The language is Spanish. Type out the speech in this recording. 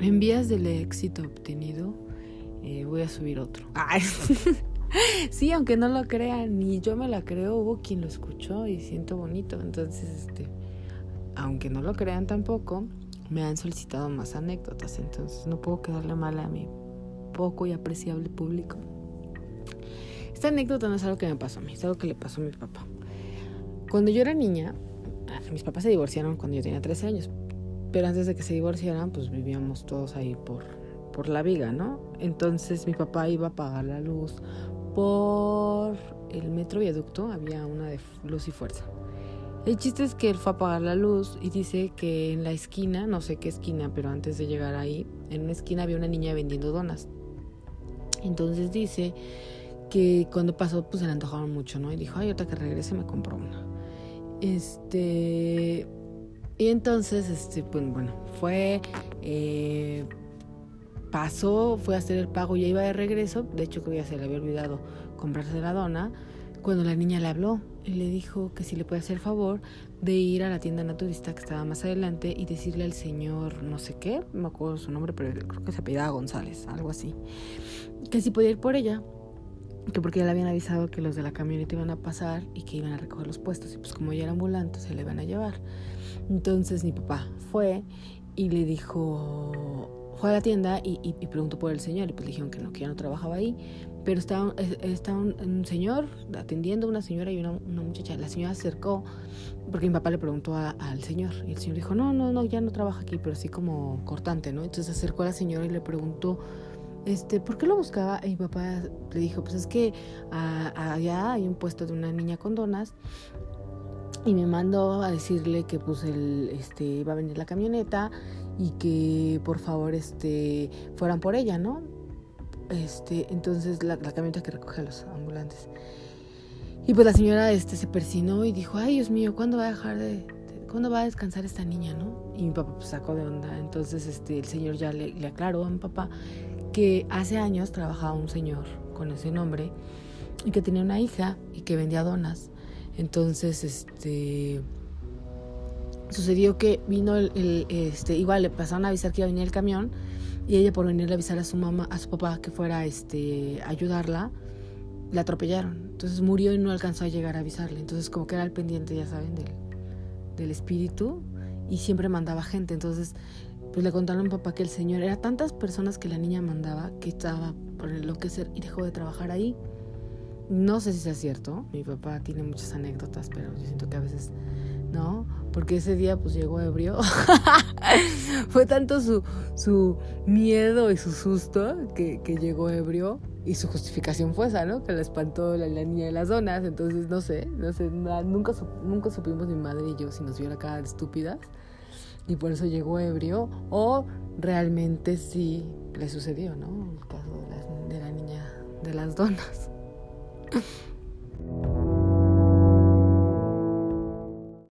En vías del éxito obtenido, eh, voy a subir otro. sí, aunque no lo crean, ni yo me la creo, hubo quien lo escuchó y siento bonito. Entonces, este, aunque no lo crean tampoco, me han solicitado más anécdotas. Entonces, no puedo quedarle mal a mi poco y apreciable público. Esta anécdota no es algo que me pasó a mí, es algo que le pasó a mi papá. Cuando yo era niña, ah, mis papás se divorciaron cuando yo tenía 13 años, pero antes de que se divorciaran, pues vivíamos todos ahí por, por la viga, ¿no? Entonces mi papá iba a pagar la luz por el metro viaducto, había una de luz y fuerza. El chiste es que él fue a apagar la luz y dice que en la esquina, no sé qué esquina, pero antes de llegar ahí, en una esquina había una niña vendiendo donas. Entonces dice que cuando pasó, pues se le antojaron mucho, ¿no? Y dijo, ay, ahorita que regrese me compro una. Este. Y entonces, este, pues bueno, fue. Eh, pasó, fue a hacer el pago, ya iba de regreso. De hecho, que ya se le había olvidado comprarse la dona. Cuando la niña le habló y le dijo que si le puede hacer favor de ir a la tienda naturista que estaba más adelante y decirle al señor, no sé qué, no me acuerdo su nombre, pero creo que se apellidaba González, algo así, que si podía ir por ella que porque ya le habían avisado que los de la camioneta iban a pasar y que iban a recoger los puestos y pues como ya era ambulante se le iban a llevar. Entonces mi papá fue y le dijo, fue a la tienda y, y, preguntó por el señor y pues le dijeron que no, que ya no trabajaba ahí, pero estaba, estaba un, señor atendiendo a una señora y una, una, muchacha. La señora acercó porque mi papá le preguntó al señor y el señor dijo, no, no, no, ya no trabaja aquí, pero así como cortante, ¿no? Entonces acercó a la señora y le preguntó este, ¿por qué lo buscaba? Y mi papá le dijo, pues es que allá hay un puesto de una niña con donas y me mandó a decirle que pues él este, iba a venir la camioneta y que por favor este, fueran por ella, ¿no? Este, entonces la, camioneta que recoge a los ambulantes. Y pues la señora este, se persinó y dijo, ay Dios mío, ¿cuándo va a dejar de, ¿cuándo va a descansar esta niña, no? Y mi papá pues, sacó de onda. Entonces este, el señor ya le, le aclaró a mi papá que hace años trabajaba un señor con ese nombre y que tenía una hija y que vendía donas. Entonces, este sucedió que vino el, este igual le pasaron a avisar que iba a venir el camión y ella por venir a avisar a su mamá a su papá que fuera este ayudarla la atropellaron. Entonces murió y no alcanzó a llegar a avisarle. Entonces como que era el pendiente ya saben del, del espíritu y siempre mandaba gente. Entonces pues le contaron a papá que el señor era tantas personas que la niña mandaba que estaba por enloquecer y dejó de trabajar ahí. No sé si sea cierto, mi papá tiene muchas anécdotas, pero yo siento que a veces no, porque ese día pues llegó ebrio. Fue tanto su, su miedo y su susto que, que, llegó ebrio y su justificación fue esa, ¿no? Que la espantó la, la niña de las zonas, entonces no sé, no sé, nunca, nunca supimos mi madre y yo si nos vio la cara de estúpidas y por eso llegó ebrio o realmente sí le sucedió, ¿no? El caso de de la niña de las donas.